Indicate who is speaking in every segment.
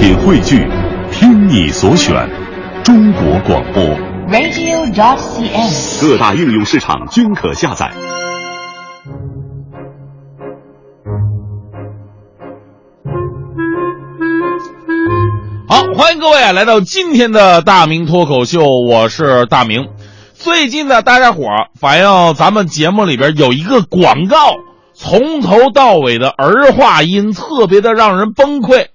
Speaker 1: 品汇聚，听你所选，中国广播。
Speaker 2: radio.dot.cn，。
Speaker 1: 各大应用市场均可下载。
Speaker 3: 好，欢迎各位啊来到今天的大明脱口秀，我是大明。最近呢，大家伙儿反映咱们节目里边有一个广告，从头到尾的儿化音特别的让人崩溃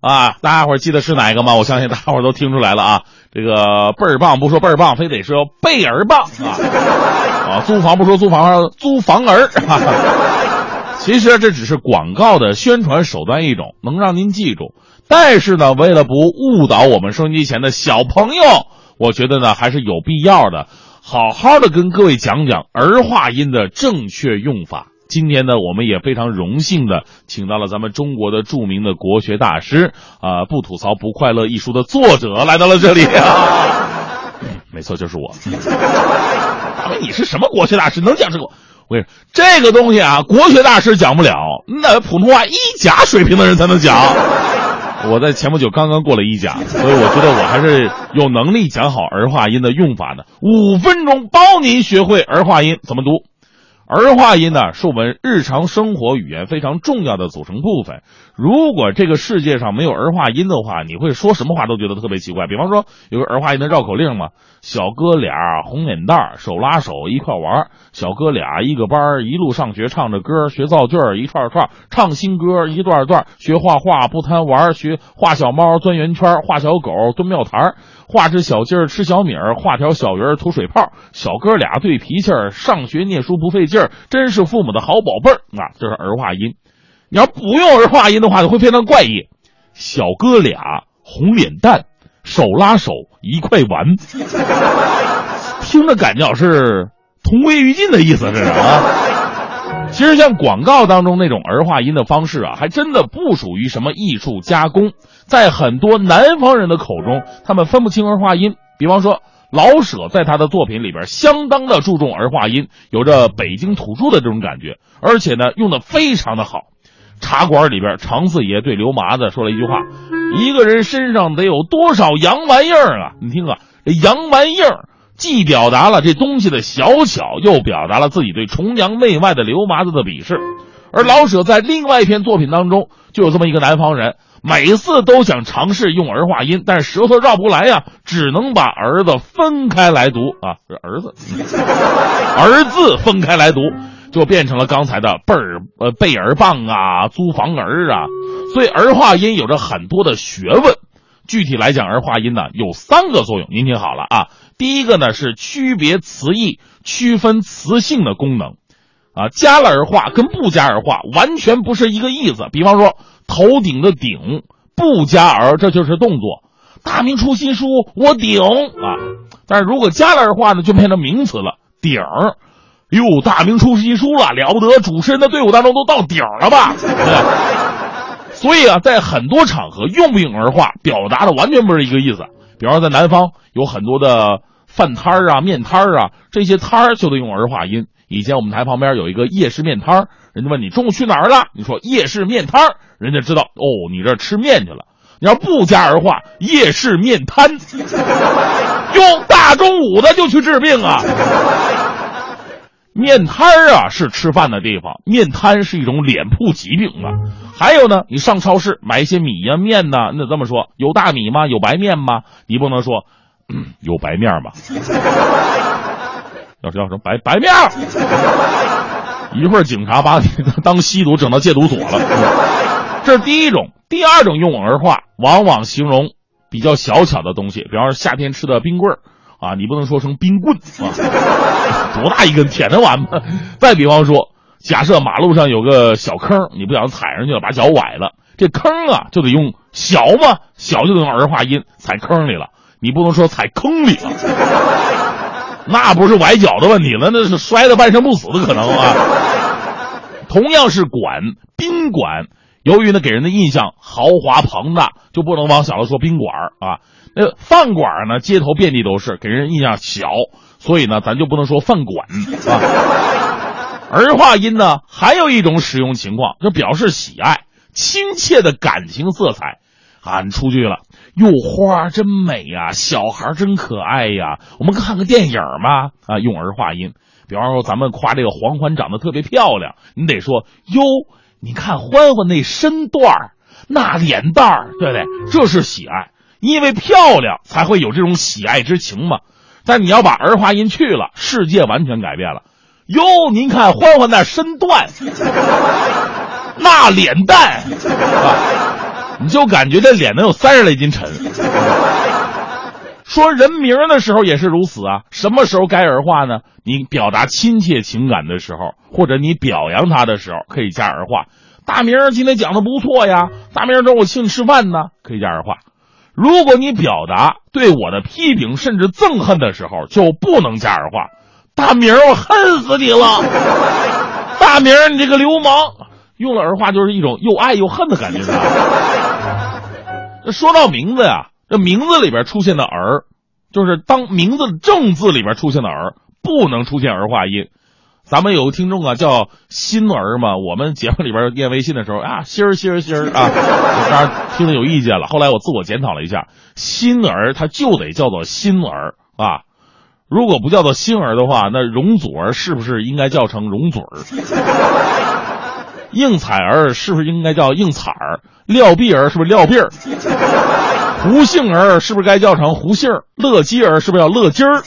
Speaker 3: 啊！大家伙记得是哪一个吗？我相信大家伙都听出来了啊！这个倍儿棒不说倍儿棒，非得说倍儿棒啊！啊，租房不说租房，租房儿。其实这只是广告的宣传手段一种，能让您记住。但是呢，为了不误导我们收音机前的小朋友，我觉得呢还是有必要的，好好的跟各位讲讲儿化音的正确用法。今天呢，我们也非常荣幸的请到了咱们中国的著名的国学大师啊、不吐槽不快乐》一书的作者来到了这里啊。没错，就是我。大，你是什么国学大师？能讲这个？我跟你说，这个东西啊，国学大师讲不了，那普通话一甲水平的人才能讲。我在前不久刚刚过了一甲，所以我觉得我还是有能力讲好儿化音的用法的。五分钟包您学会儿化音怎么读。儿化音呢，是我们日常生活语言非常重要的组成部分。如果这个世界上没有儿化音的话，你会说什么话都觉得特别奇怪。比方说，有个儿化音的绕口令嘛，小哥俩红脸蛋儿，手拉手一块玩儿。小哥俩一个班儿，一路上学唱着歌，学造句儿一串串，唱新歌一段段，学画画不贪玩儿，学画小猫钻圆圈儿，画小狗蹲庙台儿，画只小鸡儿吃小米儿，画条小鱼儿吐水泡。小哥俩对脾气儿，上学念书不费劲儿，真是父母的好宝贝儿啊！这是儿化音。你要不用儿化音的话，会非常怪异。小哥俩红脸蛋，手拉手一块玩，听着感觉是同归于尽的意思，这是啊。其实像广告当中那种儿化音的方式啊，还真的不属于什么艺术加工，在很多南方人的口中，他们分不清儿化音。比方说，老舍在他的作品里边相当的注重儿化音，有着北京土著的这种感觉，而且呢用的非常的好。茶馆里边，常四爷对刘麻子说了一句话：“一个人身上得有多少洋玩意儿啊？”你听啊，这洋玩意儿既表达了这东西的小巧，又表达了自己对崇洋媚外的刘麻子的鄙视。而老舍在另外一篇作品当中，就有这么一个南方人，每次都想尝试用儿化音，但是舌头绕不来呀，只能把儿子分开来读啊，是儿子，儿子分开来读。就变成了刚才的倍儿呃倍儿棒啊，租房儿啊，所以儿化音有着很多的学问。具体来讲，儿化音呢有三个作用，您听好了啊。第一个呢是区别词义、区分词性的功能，啊，加了儿化跟不加儿化完全不是一个意思。比方说头顶的顶不加儿，这就是动作。大明出新书，我顶啊。但是如果加了儿化呢，就变成名词了，顶儿。哟，大明出新书了，了不得！主持人的队伍当中都到顶了吧？所以啊，在很多场合用不用儿化，表达的完全不是一个意思。比方说，在南方有很多的饭摊儿啊、面摊儿啊，这些摊儿就得用儿化音。以前我们台旁边有一个夜市面摊，人家问你中午去哪儿了，你说夜市面摊，人家知道哦，你这吃面去了。你要不加儿化，夜市面摊，哟，大中午的就去治病啊。面摊啊是吃饭的地方，面瘫是一种脸部疾病啊。还有呢，你上超市买一些米呀、面呐，你得这么说：有大米吗？有白面吗？你不能说、有白面吗？要是要说白白面儿，一会儿警察把你当吸毒整到戒毒所了。这是第一种，第二种用儿化，往往形容比较小巧的东西，比方说夏天吃的冰棍儿。啊，你不能说成冰棍啊，多大一根舔得完吗？再比方说，假设马路上有个小坑，你不小心踩上去了，把脚崴了，这坑啊就得用小嘛，小就得用儿化音，踩坑里了，你不能说踩坑里了，那不是崴脚的问题了，那是摔得半生不死的可能啊。同样是馆，宾馆，由于呢给人的印象豪华庞大，就不能往小了说宾馆啊。那饭馆呢，街头遍地都是，给人印象小，所以呢，咱就不能说饭馆啊。儿化音呢，还有一种使用情况，就表示喜爱、亲切的感情色彩啊，你出去了，哟，花真美呀，小孩真可爱呀，我们看个电影嘛，啊，用儿化音。比方说，咱们夸这个黄欢长得特别漂亮，你得说哟，你看欢欢那身段儿，那脸蛋儿，对不对？这是喜爱，因为漂亮才会有这种喜爱之情嘛。但你要把儿化音去了，世界完全改变了。哟，您看欢欢那身段，那脸蛋，啊，你就感觉这脸能有三十来斤沉。说人名的时候也是如此啊，什么时候该儿化呢？你表达亲切情感的时候，或者你表扬他的时候，可以加儿化。大明今天讲的不错呀，大明中午请你吃饭呢，可以加儿化。如果你表达对我的批评甚至憎恨的时候，就不能加儿化。大明我恨死你了！大明你这个流氓！用了儿化就是一种又爱又恨的感觉。是吧这说到名字呀。这名字里边出现的儿，就是当名字正字里边出现的儿，不能出现儿化音。咱们有个听众啊，叫心儿嘛，我们节目里边念微信的时候啊，心儿心儿心儿啊，当然听了有意见了。后来我自我检讨了一下，心儿它就得叫做心儿啊，如果不叫做心儿的话，那容祖儿是不是应该叫成容祖儿？应采儿是不是应该叫应采儿？廖碧儿是不是廖碧儿？胡杏儿是不是该叫成胡杏儿？乐基儿是不是叫乐基儿？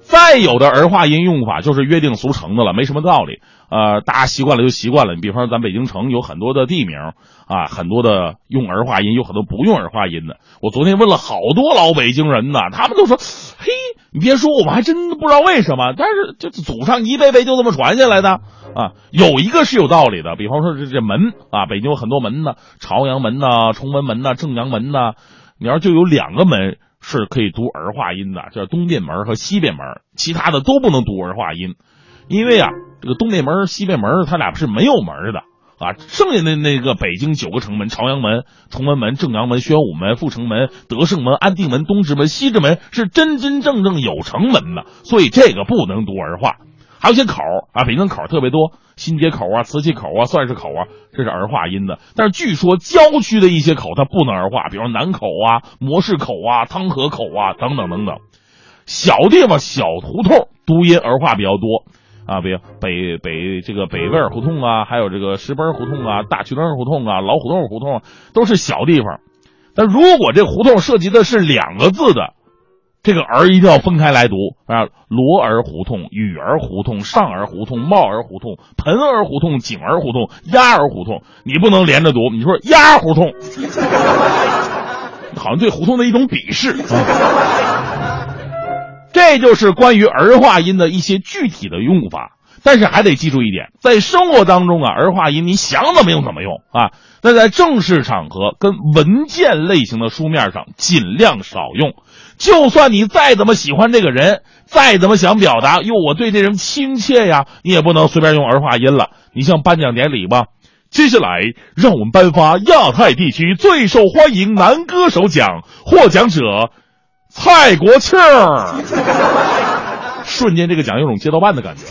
Speaker 3: 再有的儿化音用法就是约定俗成的了，没什么道理。呃，大家习惯了就习惯了。你比方说，咱北京城有很多的地名啊，很多的用儿化音，有很多不用儿化音的。我昨天问了好多老北京人呢，他们都说：“嘿，你别说，我们还真不知道为什么。但是就祖上一辈辈就这么传下来的。”啊，有一个是有道理的，比方说这这门啊，北京有很多门呢，朝阳门呐、崇文门呐、正阳门呐，你要就有两个门是可以读儿化音的，叫东便门和西便门，其他的都不能读儿化音，因为啊，这个东便门、西便门，它俩是没有门的啊，剩下的那个北京九个城门，朝阳门、崇文门、正阳门、宣武门、阜成门、德胜门、安定门、东直门、西直门是真真正正有城门的，所以这个不能读儿化。还有些口啊，北京口特别多，新街口啊、磁器口啊、算是口啊，这是儿化音的。但是据说郊区的一些口它不能儿化，比如南口啊、模式口啊、汤河口啊等等等等。小地方小胡同读音儿化比较多啊，比如北北这个北味胡同啊，还有这个石门胡同啊、大渠庄胡同啊、老胡同胡同都是小地方。但如果这胡同涉及的是两个字的。这个儿一定要分开来读啊！罗儿胡同、雨儿胡同、上儿胡同、帽儿胡同、盆儿胡同、井儿胡同、鸭儿胡同，你不能连着读。你说鸭胡同，好像对胡同的一种鄙视啊！这就是关于儿化音的一些具体的用法。但是还得记住一点，在生活当中啊，儿化音你想怎么用怎么用啊。那在正式场合跟文件类型的书面上尽量少用。就算你再怎么喜欢这个人，再怎么想表达哟，我对这人亲切呀，你也不能随便用儿化音了。你像颁奖典礼吧，接下来让我们颁发亚太地区最受欢迎男歌手奖，获奖者蔡国庆儿。瞬间，这个奖有种街道办的感觉。